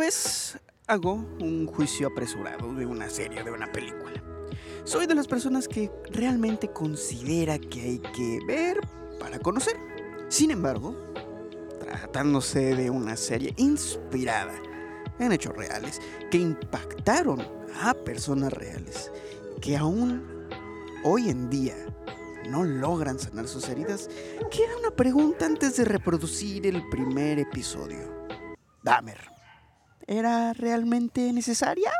vez hago un juicio apresurado de una serie, de una película. Soy de las personas que realmente considera que hay que ver para conocer. Sin embargo, tratándose de una serie inspirada en hechos reales que impactaron a personas reales, que aún hoy en día no logran sanar sus heridas, queda una pregunta antes de reproducir el primer episodio. Dahmer, ¿era realmente necesaria?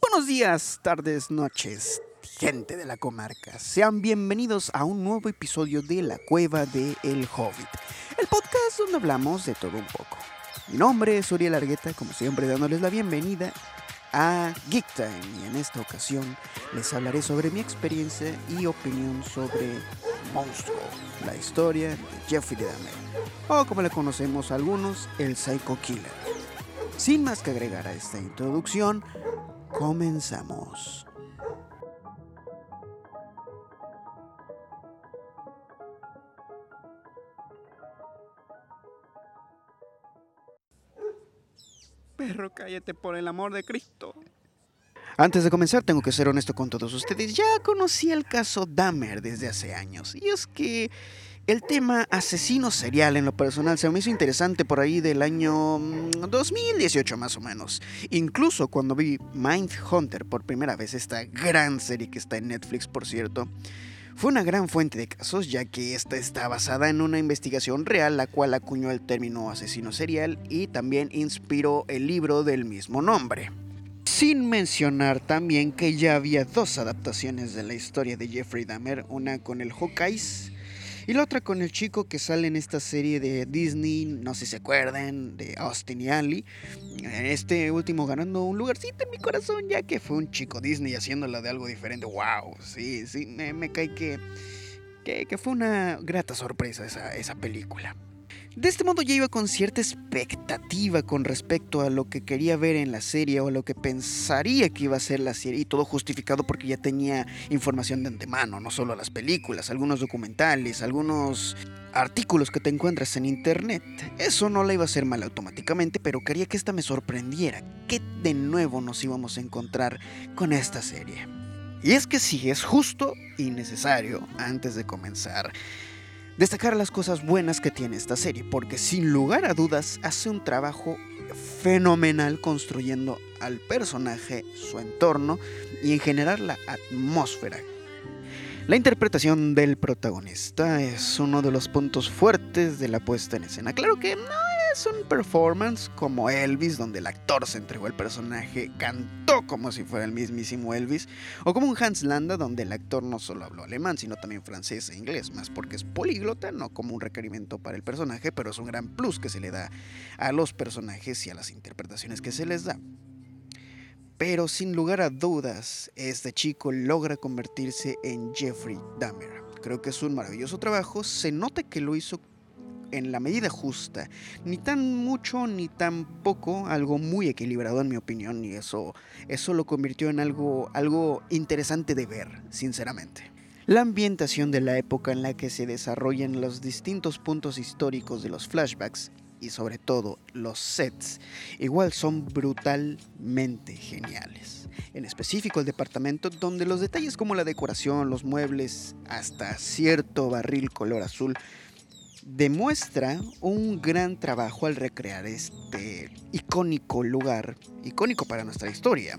Buenos días, tardes, noches, gente de la comarca. Sean bienvenidos a un nuevo episodio de La Cueva de El Hobbit, el podcast donde hablamos de todo un poco. Mi nombre es Uriel Argueta, como siempre dándoles la bienvenida a Geek Time y en esta ocasión les hablaré sobre mi experiencia y opinión sobre Monstruo, la historia de Jeffrey Dahmer, o como le conocemos algunos, el Psycho Killer. Sin más que agregar a esta introducción, comenzamos. Perro, cállate por el amor de Cristo. Antes de comenzar, tengo que ser honesto con todos ustedes. Ya conocí el caso Dahmer desde hace años. Y es que el tema asesino serial en lo personal se me hizo interesante por ahí del año 2018 mm, más o menos. Incluso cuando vi Mindhunter por primera vez, esta gran serie que está en Netflix por cierto, fue una gran fuente de casos ya que esta está basada en una investigación real la cual acuñó el término asesino serial y también inspiró el libro del mismo nombre. Sin mencionar también que ya había dos adaptaciones de la historia de Jeffrey Dahmer, una con el Hawkeyes y la otra con el chico que sale en esta serie de Disney, no sé si se acuerdan, de Austin y Ali. Este último ganando un lugarcito en mi corazón, ya que fue un chico Disney haciéndola de algo diferente. ¡Wow! Sí, sí, me, cae que, que, fue una grata sorpresa esa, esa película. De este modo ya iba con cierta expectativa con respecto a lo que quería ver en la serie o lo que pensaría que iba a ser la serie y todo justificado porque ya tenía información de antemano, no solo las películas, algunos documentales, algunos artículos que te encuentras en internet. Eso no la iba a hacer mal automáticamente, pero quería que esta me sorprendiera. ¿Qué de nuevo nos íbamos a encontrar con esta serie? Y es que sí, es justo y necesario antes de comenzar destacar las cosas buenas que tiene esta serie, porque sin lugar a dudas hace un trabajo fenomenal construyendo al personaje, su entorno y en general la atmósfera. La interpretación del protagonista es uno de los puntos fuertes de la puesta en escena. Claro que no es un performance como Elvis, donde el actor se entregó al personaje, cantó como si fuera el mismísimo Elvis, o como un Hans Landa, donde el actor no solo habló alemán, sino también francés e inglés, más porque es políglota, no como un requerimiento para el personaje, pero es un gran plus que se le da a los personajes y a las interpretaciones que se les da. Pero sin lugar a dudas, este chico logra convertirse en Jeffrey Dahmer. Creo que es un maravilloso trabajo. Se nota que lo hizo en la medida justa, ni tan mucho ni tan poco, algo muy equilibrado en mi opinión y eso eso lo convirtió en algo algo interesante de ver, sinceramente. La ambientación de la época en la que se desarrollan los distintos puntos históricos de los flashbacks y sobre todo los sets igual son brutalmente geniales. En específico el departamento donde los detalles como la decoración, los muebles, hasta cierto barril color azul demuestra un gran trabajo al recrear este icónico lugar, icónico para nuestra historia.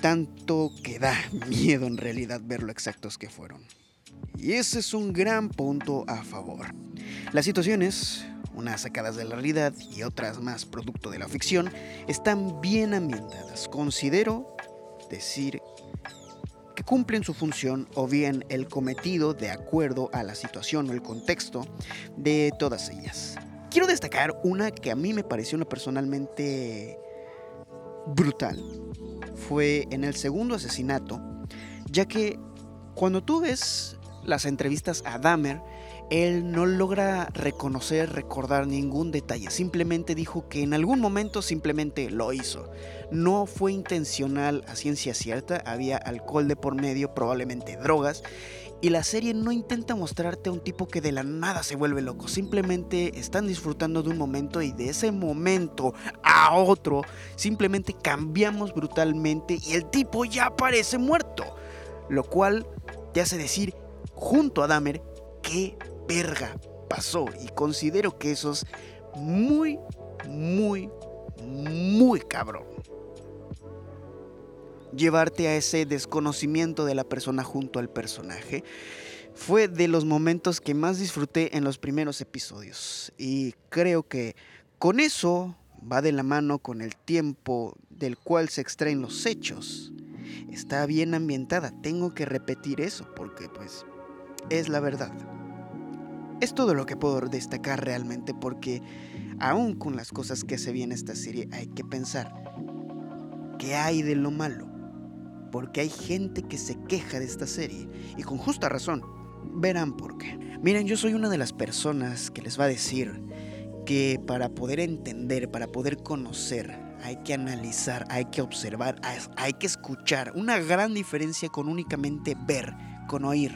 Tanto que da miedo en realidad ver lo exactos que fueron. Y ese es un gran punto a favor. Las situaciones, unas sacadas de la realidad y otras más producto de la ficción, están bien ambientadas. Considero decir cumplen su función o bien el cometido de acuerdo a la situación o el contexto de todas ellas. Quiero destacar una que a mí me pareció personalmente brutal. Fue en el segundo asesinato, ya que cuando tú ves las entrevistas a Dahmer, él no logra reconocer, recordar ningún detalle. Simplemente dijo que en algún momento simplemente lo hizo. No fue intencional a ciencia cierta, había alcohol de por medio, probablemente drogas. Y la serie no intenta mostrarte a un tipo que de la nada se vuelve loco. Simplemente están disfrutando de un momento y de ese momento a otro simplemente cambiamos brutalmente y el tipo ya parece muerto. Lo cual te hace decir junto a Dahmer qué verga pasó. Y considero que eso es muy, muy, muy cabrón llevarte a ese desconocimiento de la persona junto al personaje. Fue de los momentos que más disfruté en los primeros episodios y creo que con eso va de la mano con el tiempo del cual se extraen los hechos. Está bien ambientada, tengo que repetir eso porque pues es la verdad. Es todo lo que puedo destacar realmente porque aún con las cosas que se bien esta serie hay que pensar qué hay de lo malo porque hay gente que se queja de esta serie y con justa razón. Verán por qué. Miren, yo soy una de las personas que les va a decir que para poder entender, para poder conocer, hay que analizar, hay que observar, hay que escuchar. Una gran diferencia con únicamente ver, con oír.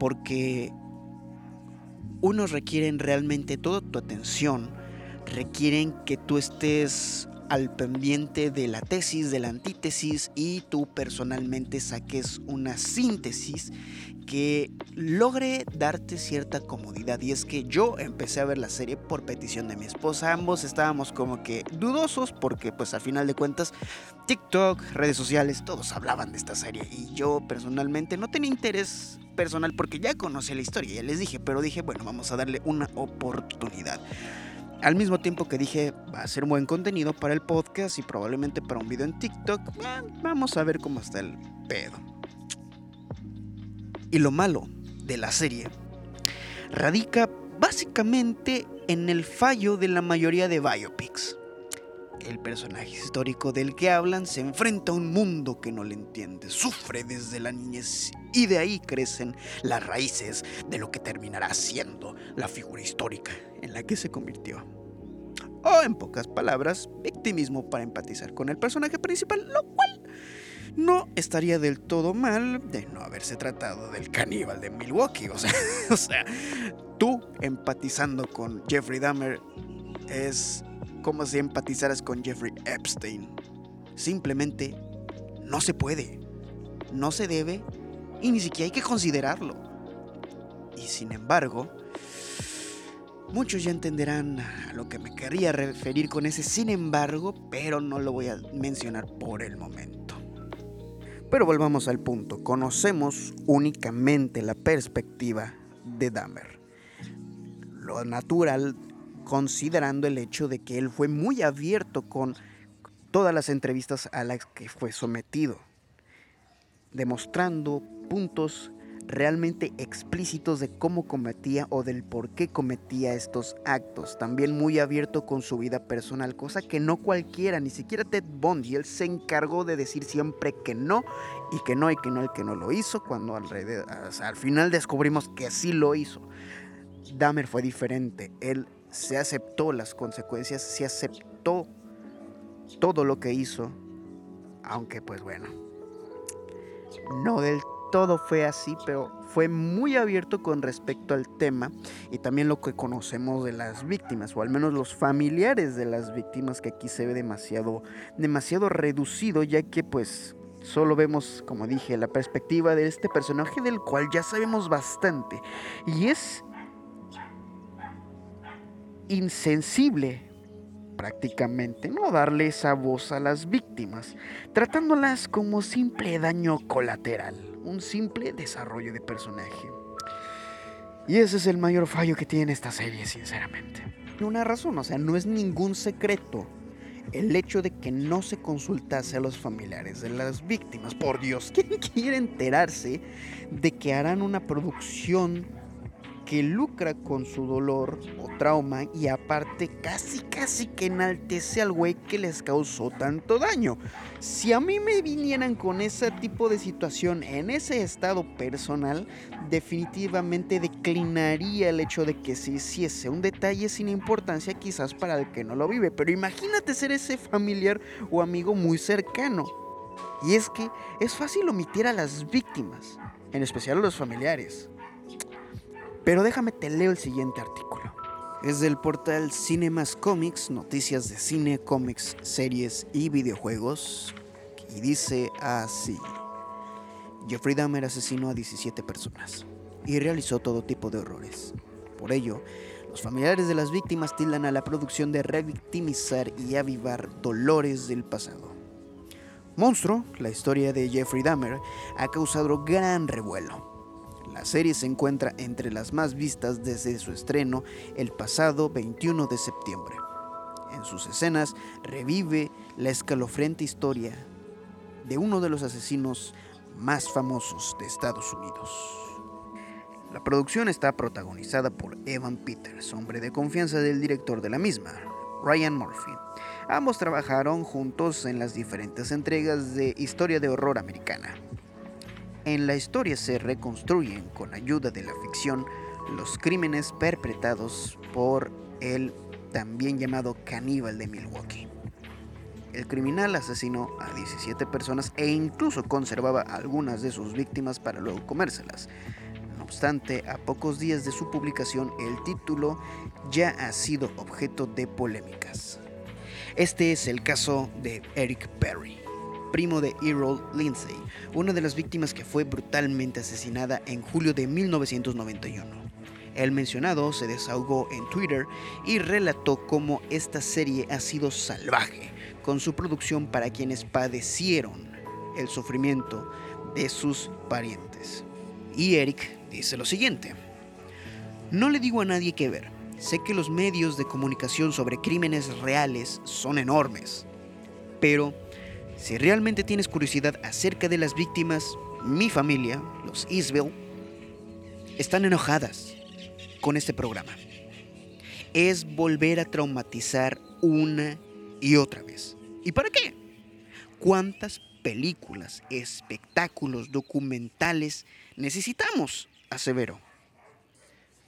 Porque unos requieren realmente toda tu atención, requieren que tú estés al pendiente de la tesis, de la antítesis y tú personalmente saques una síntesis que logre darte cierta comodidad. Y es que yo empecé a ver la serie por petición de mi esposa. Ambos estábamos como que dudosos porque pues al final de cuentas TikTok, redes sociales, todos hablaban de esta serie. Y yo personalmente no tenía interés personal porque ya conocía la historia, ya les dije, pero dije, bueno, vamos a darle una oportunidad. Al mismo tiempo que dije, va a ser un buen contenido para el podcast y probablemente para un video en TikTok, eh, vamos a ver cómo está el pedo. Y lo malo de la serie radica básicamente en el fallo de la mayoría de biopics. El personaje histórico del que hablan se enfrenta a un mundo que no le entiende, sufre desde la niñez y de ahí crecen las raíces de lo que terminará siendo la figura histórica en la que se convirtió. O en pocas palabras, victimismo para empatizar con el personaje principal, lo cual no estaría del todo mal de no haberse tratado del caníbal de Milwaukee. O sea, tú empatizando con Jeffrey Dahmer es como si empatizaras con Jeffrey Epstein. Simplemente no se puede, no se debe y ni siquiera hay que considerarlo. Y sin embargo, muchos ya entenderán a lo que me quería referir con ese sin embargo, pero no lo voy a mencionar por el momento. Pero volvamos al punto, conocemos únicamente la perspectiva de Dahmer. Lo natural considerando el hecho de que él fue muy abierto con todas las entrevistas a las que fue sometido, demostrando puntos realmente explícitos de cómo cometía o del por qué cometía estos actos. También muy abierto con su vida personal, cosa que no cualquiera, ni siquiera Ted Bundy. Él se encargó de decir siempre que no y que no y que no y que no lo hizo, cuando alrededor, al final descubrimos que sí lo hizo. Dahmer fue diferente. Él se aceptó las consecuencias, se aceptó todo lo que hizo, aunque pues bueno, no del todo fue así, pero fue muy abierto con respecto al tema y también lo que conocemos de las víctimas, o al menos los familiares de las víctimas, que aquí se ve demasiado, demasiado reducido, ya que pues solo vemos, como dije, la perspectiva de este personaje del cual ya sabemos bastante. Y es insensible prácticamente no darle esa voz a las víctimas, tratándolas como simple daño colateral, un simple desarrollo de personaje. Y ese es el mayor fallo que tiene esta serie, sinceramente. Una razón, o sea, no es ningún secreto el hecho de que no se consultase a los familiares de las víctimas. Por Dios, ¿quién quiere enterarse de que harán una producción que lucra con su dolor o trauma y aparte casi casi que enaltece al güey que les causó tanto daño. Si a mí me vinieran con ese tipo de situación en ese estado personal, definitivamente declinaría el hecho de que se hiciese un detalle sin importancia quizás para el que no lo vive, pero imagínate ser ese familiar o amigo muy cercano. Y es que es fácil omitir a las víctimas en especial a los familiares. Pero déjame te leo el siguiente artículo. Es del portal Cinemas Comics, noticias de cine, cómics, series y videojuegos. Y dice así. Jeffrey Dahmer asesinó a 17 personas y realizó todo tipo de horrores. Por ello, los familiares de las víctimas tildan a la producción de revictimizar y avivar dolores del pasado. Monstruo, la historia de Jeffrey Dahmer, ha causado gran revuelo. La serie se encuentra entre las más vistas desde su estreno el pasado 21 de septiembre. En sus escenas revive la escalofriante historia de uno de los asesinos más famosos de Estados Unidos. La producción está protagonizada por Evan Peters, hombre de confianza del director de la misma, Ryan Murphy. Ambos trabajaron juntos en las diferentes entregas de Historia de Horror Americana. En la historia se reconstruyen con ayuda de la ficción los crímenes perpetrados por el también llamado caníbal de Milwaukee. El criminal asesinó a 17 personas e incluso conservaba algunas de sus víctimas para luego comérselas. No obstante, a pocos días de su publicación, el título ya ha sido objeto de polémicas. Este es el caso de Eric Perry primo de Errol Lindsay, una de las víctimas que fue brutalmente asesinada en julio de 1991. El mencionado se desahogó en Twitter y relató cómo esta serie ha sido salvaje con su producción para quienes padecieron el sufrimiento de sus parientes. Y Eric dice lo siguiente, no le digo a nadie qué ver, sé que los medios de comunicación sobre crímenes reales son enormes, pero si realmente tienes curiosidad acerca de las víctimas, mi familia, los Isbell, están enojadas con este programa. Es volver a traumatizar una y otra vez. ¿Y para qué? ¿Cuántas películas, espectáculos, documentales necesitamos? Aseveró.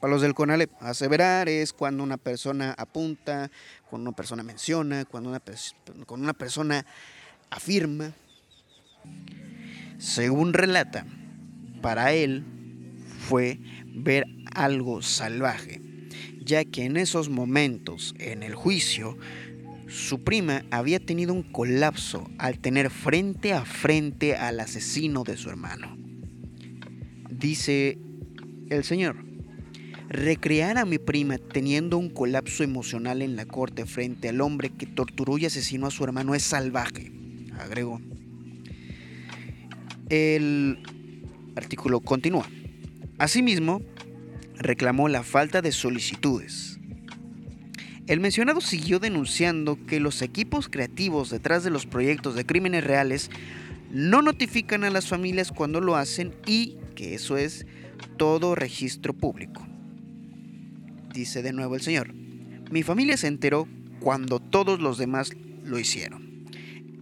Para los del CONALEP, aseverar es cuando una persona apunta, cuando una persona menciona, cuando una, cuando una persona afirma, según relata, para él fue ver algo salvaje, ya que en esos momentos, en el juicio, su prima había tenido un colapso al tener frente a frente al asesino de su hermano. Dice el señor, recrear a mi prima teniendo un colapso emocional en la corte frente al hombre que torturó y asesinó a su hermano es salvaje agregó. El artículo continúa. Asimismo, reclamó la falta de solicitudes. El mencionado siguió denunciando que los equipos creativos detrás de los proyectos de crímenes reales no notifican a las familias cuando lo hacen y que eso es todo registro público. Dice de nuevo el señor, mi familia se enteró cuando todos los demás lo hicieron.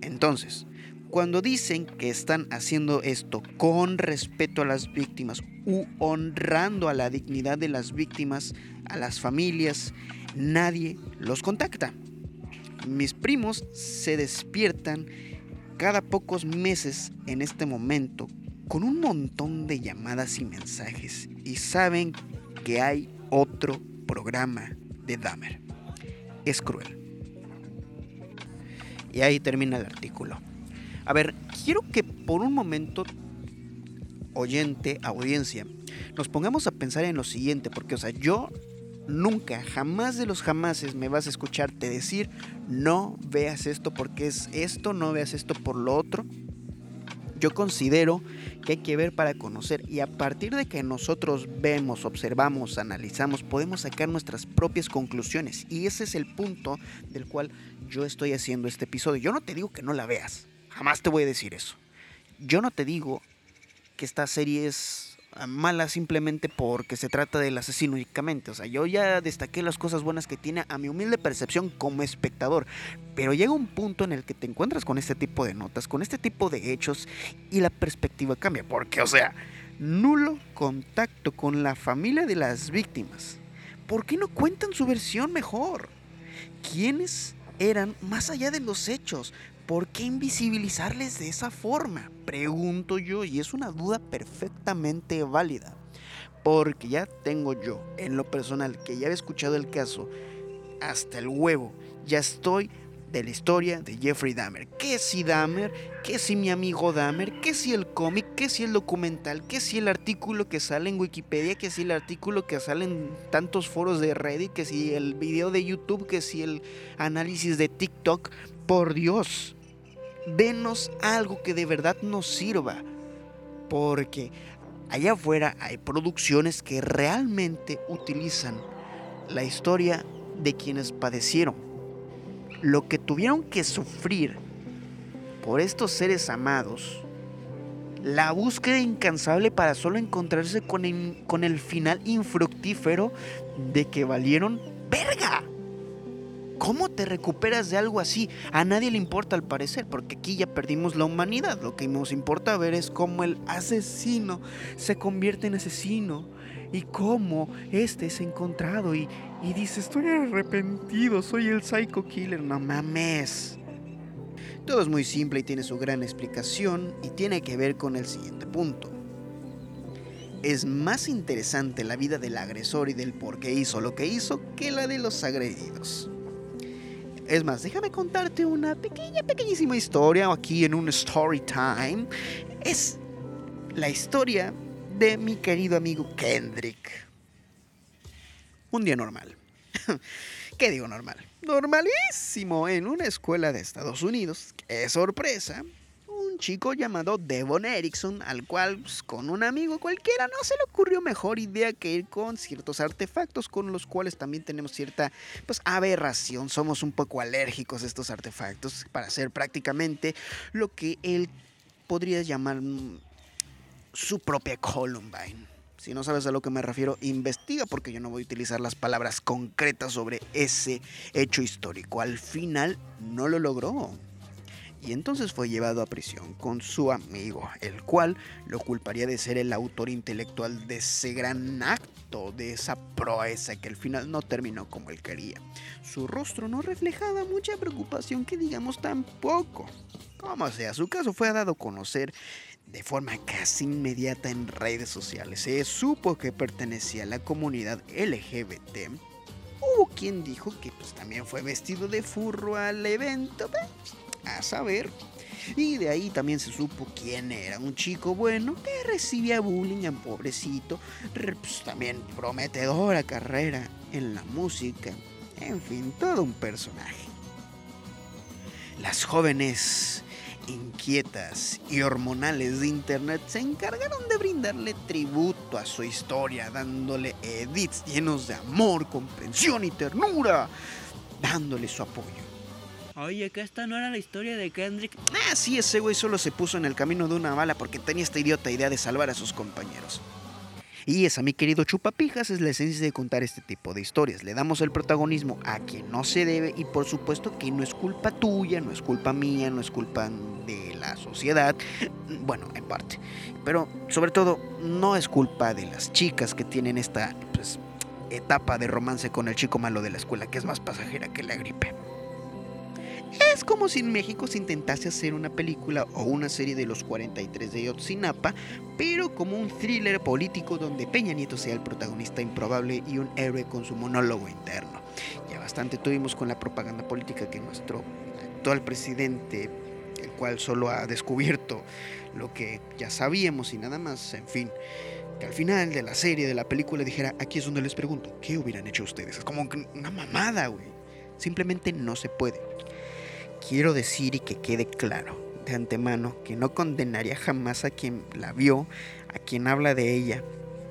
Entonces, cuando dicen que están haciendo esto con respeto a las víctimas u honrando a la dignidad de las víctimas, a las familias, nadie los contacta. Mis primos se despiertan cada pocos meses en este momento con un montón de llamadas y mensajes y saben que hay otro programa de Dahmer. Es cruel. Y ahí termina el artículo. A ver, quiero que por un momento, oyente, audiencia, nos pongamos a pensar en lo siguiente, porque, o sea, yo nunca, jamás de los jamases me vas a escucharte decir, no veas esto porque es esto, no veas esto por lo otro. Yo considero que hay que ver para conocer y a partir de que nosotros vemos, observamos, analizamos, podemos sacar nuestras propias conclusiones y ese es el punto del cual yo estoy haciendo este episodio. Yo no te digo que no la veas, jamás te voy a decir eso. Yo no te digo que esta serie es mala simplemente porque se trata del asesino únicamente. O sea, yo ya destaqué las cosas buenas que tiene a mi humilde percepción como espectador. Pero llega un punto en el que te encuentras con este tipo de notas, con este tipo de hechos y la perspectiva cambia. Porque, o sea, nulo contacto con la familia de las víctimas. ¿Por qué no cuentan su versión mejor? ¿Quiénes eran más allá de los hechos. ¿Por qué invisibilizarles de esa forma? Pregunto yo y es una duda perfectamente válida. Porque ya tengo yo, en lo personal, que ya he escuchado el caso, hasta el huevo, ya estoy de la historia de Jeffrey Dahmer. ¿Qué si Dahmer? ¿Qué si mi amigo Dahmer? ¿Qué si el cómic? ¿Qué si el documental? ¿Qué si el artículo que sale en Wikipedia? ¿Qué si el artículo que sale en tantos foros de Reddit? ¿Qué si el video de YouTube? ¿Qué si el análisis de TikTok? Por Dios, denos algo que de verdad nos sirva. Porque allá afuera hay producciones que realmente utilizan la historia de quienes padecieron lo que tuvieron que sufrir por estos seres amados, la búsqueda incansable para solo encontrarse con el, con el final infructífero de que valieron verga. ¿Cómo te recuperas de algo así? A nadie le importa al parecer, porque aquí ya perdimos la humanidad. Lo que nos importa ver es cómo el asesino se convierte en asesino y cómo este es encontrado y, y dice, estoy arrepentido, soy el psycho killer, no mames. Todo es muy simple y tiene su gran explicación y tiene que ver con el siguiente punto. Es más interesante la vida del agresor y del por qué hizo lo que hizo que la de los agredidos. Es más, déjame contarte una pequeña, pequeñísima historia aquí en un story time. Es la historia de mi querido amigo Kendrick. Un día normal. ¿Qué digo normal? Normalísimo en una escuela de Estados Unidos. ¡Qué sorpresa! Chico llamado Devon Erickson, al cual pues, con un amigo cualquiera no se le ocurrió mejor idea que ir con ciertos artefactos con los cuales también tenemos cierta pues aberración. Somos un poco alérgicos a estos artefactos para hacer prácticamente lo que él podría llamar mm, su propia Columbine. Si no sabes a lo que me refiero, investiga porque yo no voy a utilizar las palabras concretas sobre ese hecho histórico. Al final no lo logró. Y entonces fue llevado a prisión con su amigo, el cual lo culparía de ser el autor intelectual de ese gran acto, de esa proeza que al final no terminó como él quería. Su rostro no reflejaba mucha preocupación que digamos tampoco. Como sea, su caso fue dado a conocer de forma casi inmediata en redes sociales. Se supo que pertenecía a la comunidad LGBT. Hubo quien dijo que pues, también fue vestido de furro al evento, pues, a saber. Y de ahí también se supo quién era, un chico bueno que recibía bullying, pobrecito, pues, también prometedora carrera en la música, en fin, todo un personaje. Las jóvenes inquietas y hormonales de Internet se encargaron de brindarle tributo a su historia, dándole edits llenos de amor, comprensión y ternura, dándole su apoyo. Oye, que esta no era la historia de Kendrick. Ah, sí, ese güey solo se puso en el camino de una bala porque tenía esta idiota idea de salvar a sus compañeros. Y esa, mi querido chupapijas, es la esencia de contar este tipo de historias. Le damos el protagonismo a quien no se debe y por supuesto que no es culpa tuya, no es culpa mía, no es culpa de la sociedad. Bueno, en parte. Pero sobre todo, no es culpa de las chicas que tienen esta pues, etapa de romance con el chico malo de la escuela, que es más pasajera que la gripe. Es como si en México se intentase hacer una película o una serie de los 43 de Yotzinapa, pero como un thriller político donde Peña Nieto sea el protagonista improbable y un héroe con su monólogo interno. Ya bastante tuvimos con la propaganda política que nuestro actual presidente, el cual solo ha descubierto lo que ya sabíamos y nada más, en fin que al final de la serie, de la película, dijera, aquí es donde les pregunto, ¿qué hubieran hecho ustedes? Es como una mamada, güey. Simplemente no se puede. Quiero decir y que quede claro de antemano que no condenaría jamás a quien la vio, a quien habla de ella,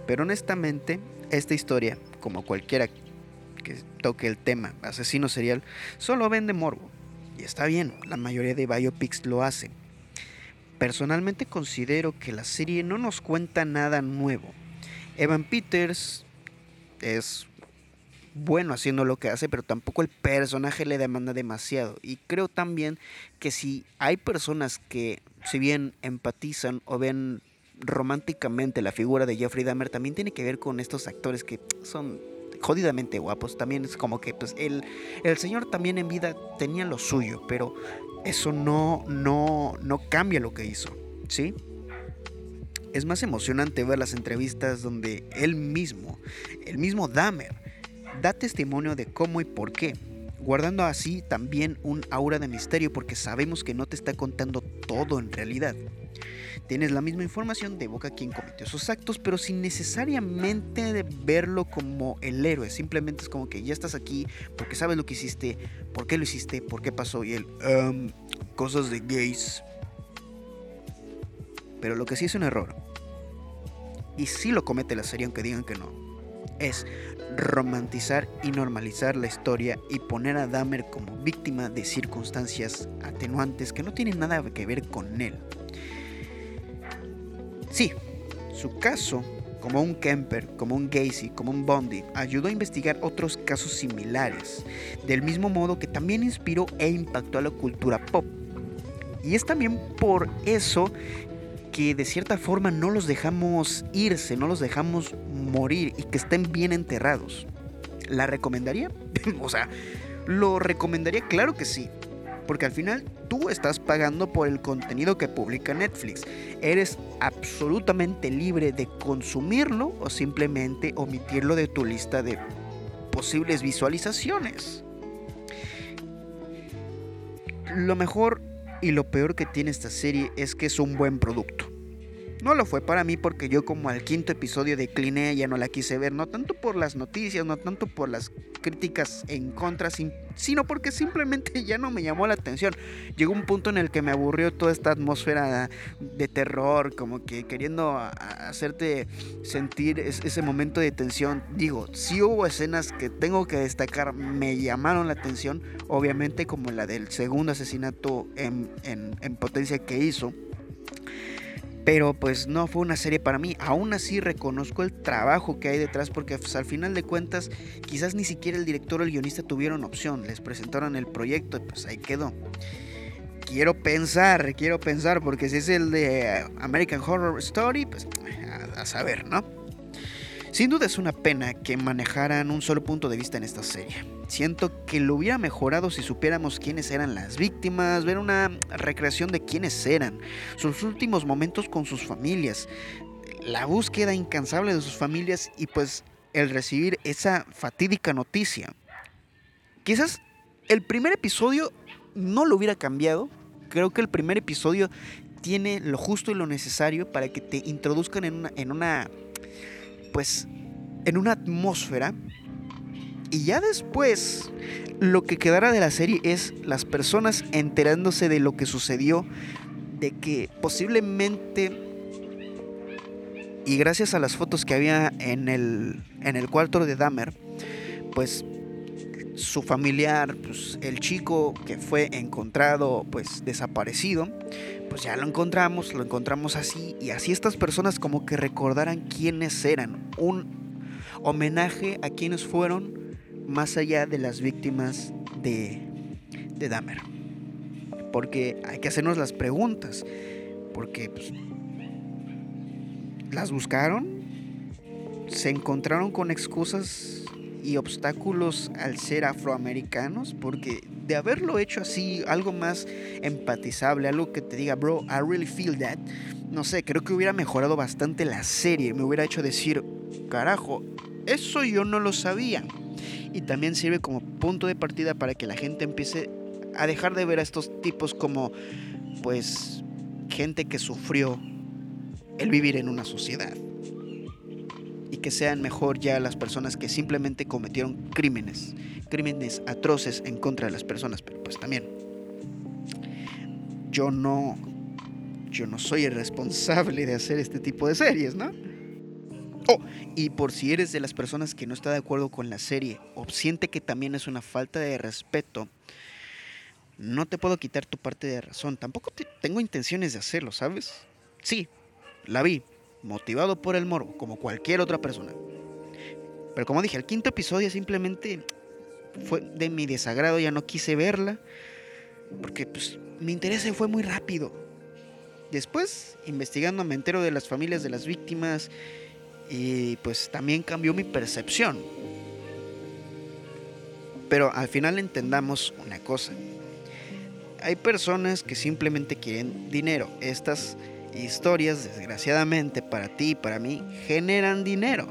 pero honestamente esta historia, como cualquiera que toque el tema asesino serial, solo vende morbo. Y está bien, la mayoría de biopics lo hacen. Personalmente considero que la serie no nos cuenta nada nuevo. Evan Peters es bueno haciendo lo que hace, pero tampoco el personaje le demanda demasiado. Y creo también que si hay personas que, si bien empatizan o ven románticamente la figura de Jeffrey Dahmer, también tiene que ver con estos actores que son jodidamente guapos. También es como que pues el, el señor también en vida tenía lo suyo, pero eso no, no, no cambia lo que hizo, ¿sí? Es más emocionante ver las entrevistas donde él mismo, el mismo Dahmer, da testimonio de cómo y por qué, guardando así también un aura de misterio porque sabemos que no te está contando todo en realidad. Tienes la misma información de boca quien cometió esos actos, pero sin necesariamente verlo como el héroe. Simplemente es como que ya estás aquí porque sabes lo que hiciste, por qué lo hiciste, por qué pasó y él, um, cosas de gays. Pero lo que sí es un error, y sí lo comete la serie aunque digan que no, es romantizar y normalizar la historia y poner a Dahmer como víctima de circunstancias atenuantes que no tienen nada que ver con él. Sí, su caso, como un Kemper, como un Gacy, como un Bondi, ayudó a investigar otros casos similares, del mismo modo que también inspiró e impactó a la cultura pop. Y es también por eso que de cierta forma no los dejamos irse, no los dejamos morir y que estén bien enterrados. ¿La recomendaría? o sea, ¿lo recomendaría? Claro que sí. Porque al final tú estás pagando por el contenido que publica Netflix. Eres absolutamente libre de consumirlo o simplemente omitirlo de tu lista de posibles visualizaciones. Lo mejor y lo peor que tiene esta serie es que es un buen producto. No lo fue para mí porque yo como al quinto episodio decliné, ya no la quise ver, no tanto por las noticias, no tanto por las críticas en contra, sino porque simplemente ya no me llamó la atención. Llegó un punto en el que me aburrió toda esta atmósfera de terror, como que queriendo hacerte sentir ese momento de tensión. Digo, sí hubo escenas que tengo que destacar, me llamaron la atención, obviamente como la del segundo asesinato en, en potencia que hizo pero pues no fue una serie para mí. Aún así reconozco el trabajo que hay detrás porque pues, al final de cuentas quizás ni siquiera el director o el guionista tuvieron opción. Les presentaron el proyecto y pues ahí quedó. Quiero pensar, quiero pensar porque si es el de American Horror Story, pues a saber, ¿no? Sin duda es una pena que manejaran un solo punto de vista en esta serie. Siento que lo hubiera mejorado si supiéramos quiénes eran las víctimas, ver una recreación de quiénes eran, sus últimos momentos con sus familias, la búsqueda incansable de sus familias y pues el recibir esa fatídica noticia. Quizás el primer episodio no lo hubiera cambiado. Creo que el primer episodio tiene lo justo y lo necesario para que te introduzcan en una, en una pues en una atmósfera y ya después lo que quedará de la serie es las personas enterándose de lo que sucedió, de que posiblemente y gracias a las fotos que había en el, en el cuarto de Dahmer, pues su familiar, pues el chico que fue encontrado pues desaparecido, pues ya lo encontramos, lo encontramos así y así estas personas como que recordaran quiénes eran, un homenaje a quienes fueron más allá de las víctimas de, de Dahmer. Porque hay que hacernos las preguntas, porque pues, las buscaron, se encontraron con excusas y obstáculos al ser afroamericanos, porque de haberlo hecho así, algo más empatizable, algo que te diga, bro, I really feel that, no sé, creo que hubiera mejorado bastante la serie, me hubiera hecho decir, carajo, eso yo no lo sabía. Y también sirve como punto de partida para que la gente empiece a dejar de ver a estos tipos como, pues, gente que sufrió el vivir en una sociedad y que sean mejor ya las personas que simplemente cometieron crímenes, crímenes atroces en contra de las personas, pero pues también yo no yo no soy el responsable de hacer este tipo de series, ¿no? Oh, y por si eres de las personas que no está de acuerdo con la serie o siente que también es una falta de respeto, no te puedo quitar tu parte de razón. Tampoco tengo intenciones de hacerlo, ¿sabes? Sí, la vi, motivado por el morbo, como cualquier otra persona. Pero como dije, el quinto episodio simplemente fue de mi desagrado, ya no quise verla, porque pues mi interés fue muy rápido. Después, investigando, me entero de las familias de las víctimas y pues también cambió mi percepción. Pero al final entendamos una cosa. Hay personas que simplemente quieren dinero. Estas historias, desgraciadamente para ti y para mí, generan dinero.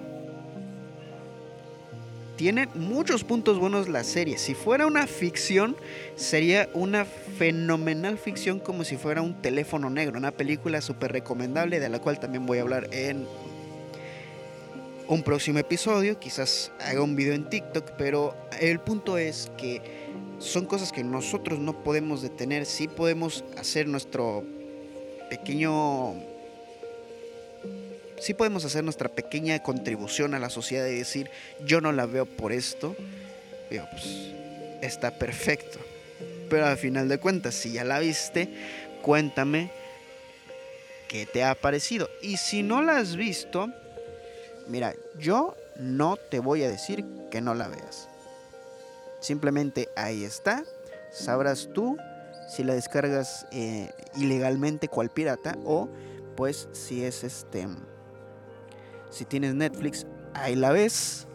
Tiene muchos puntos buenos la serie. Si fuera una ficción, sería una fenomenal ficción como si fuera un teléfono negro, una película súper recomendable de la cual también voy a hablar en un próximo episodio. Quizás haga un video en TikTok, pero el punto es que son cosas que nosotros no podemos detener. Sí podemos hacer nuestro pequeño sí podemos hacer nuestra pequeña contribución a la sociedad y decir, yo no la veo por esto, pues está perfecto. Pero al final de cuentas, si ya la viste, cuéntame qué te ha parecido. Y si no la has visto, mira, yo no te voy a decir que no la veas. Simplemente ahí está. Sabrás tú si la descargas eh, ilegalmente cual pirata o pues si es este si tienes Netflix, ahí la ves.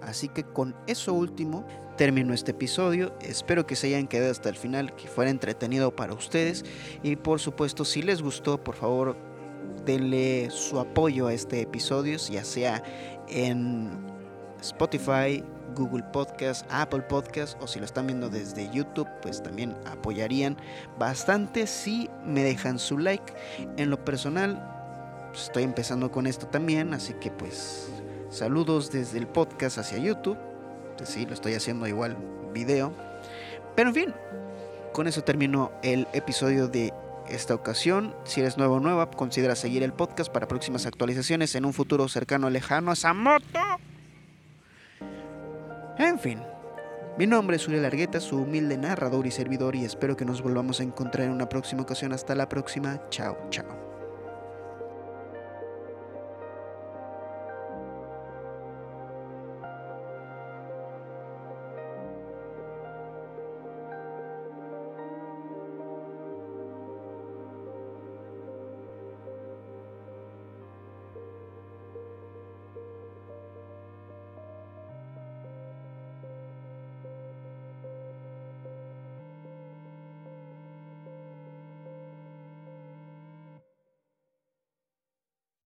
Así que con eso último termino este episodio. Espero que se hayan quedado hasta el final, que fuera entretenido para ustedes. Y por supuesto, si les gustó, por favor, denle su apoyo a este episodio, ya sea en Spotify, Google Podcast, Apple Podcast o si lo están viendo desde YouTube, pues también apoyarían bastante si me dejan su like. En lo personal, estoy empezando con esto también, así que pues saludos desde el podcast hacia YouTube. Pues sí, lo estoy haciendo igual video. Pero en fin, con eso termino el episodio de esta ocasión. Si eres nuevo o nueva, considera seguir el podcast para próximas actualizaciones en un futuro cercano lejano a esa moto. En fin, mi nombre es Uriel Largueta, su humilde narrador y servidor, y espero que nos volvamos a encontrar en una próxima ocasión. Hasta la próxima. Chao, chao.